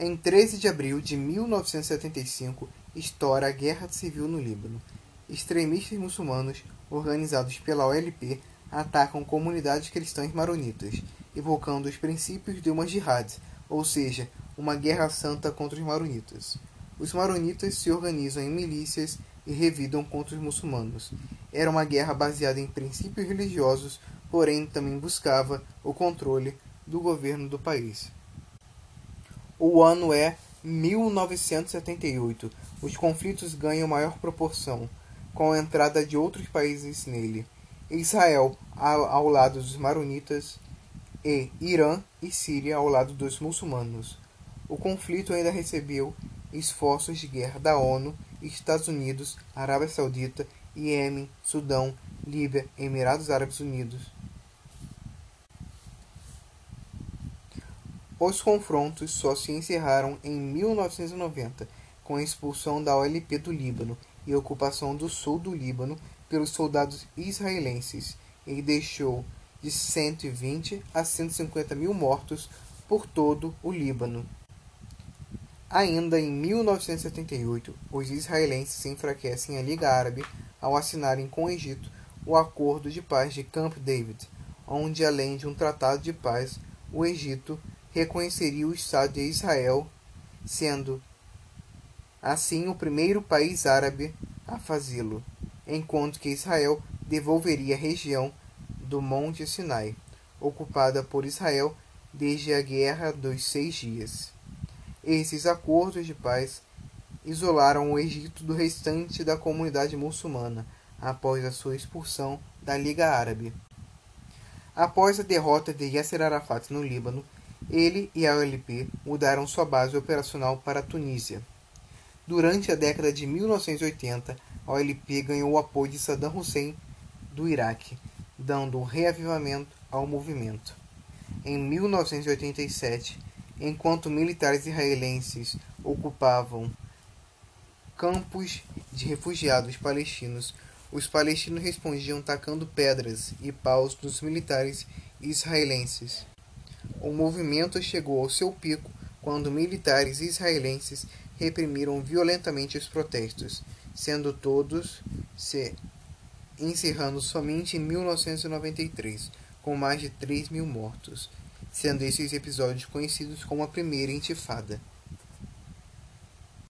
Em 13 de abril de 1975, estoura a Guerra Civil no Líbano. Extremistas muçulmanos, organizados pela OLP, atacam comunidades cristãs maronitas, evocando os princípios de uma jihad, ou seja, uma guerra santa contra os maronitas. Os maronitas se organizam em milícias e revidam contra os muçulmanos. Era uma guerra baseada em princípios religiosos, porém também buscava o controle do governo do país. O ano é 1978. Os conflitos ganham maior proporção, com a entrada de outros países nele. Israel ao lado dos maronitas e Irã e Síria ao lado dos muçulmanos. O conflito ainda recebeu esforços de guerra da ONU, Estados Unidos, Arábia Saudita, Iêmen, Sudão, Líbia, Emirados Árabes Unidos, Os confrontos só se encerraram em 1990, com a expulsão da OLP do Líbano e a ocupação do sul do Líbano pelos soldados israelenses, e deixou de 120 a 150 mil mortos por todo o Líbano. Ainda em 1978, os israelenses enfraquecem a Liga Árabe ao assinarem com o Egito o Acordo de Paz de Camp David, onde, além de um tratado de paz, o Egito reconheceria o Estado de Israel, sendo assim o primeiro país árabe a fazê-lo, enquanto que Israel devolveria a região do Monte Sinai, ocupada por Israel desde a Guerra dos Seis Dias. Esses acordos de paz isolaram o Egito do restante da comunidade muçulmana após a sua expulsão da Liga Árabe. Após a derrota de Yasser Arafat no Líbano, ele e a OLP mudaram sua base operacional para a Tunísia. Durante a década de 1980, a OLP ganhou o apoio de Saddam Hussein do Iraque, dando um reavivamento ao movimento. Em 1987, enquanto militares israelenses ocupavam campos de refugiados palestinos, os palestinos respondiam tacando pedras e paus nos militares israelenses. O movimento chegou ao seu pico quando militares israelenses reprimiram violentamente os protestos, sendo todos se encerrando somente em 1993, com mais de 3 mil mortos, sendo esses episódios conhecidos como a Primeira Intifada.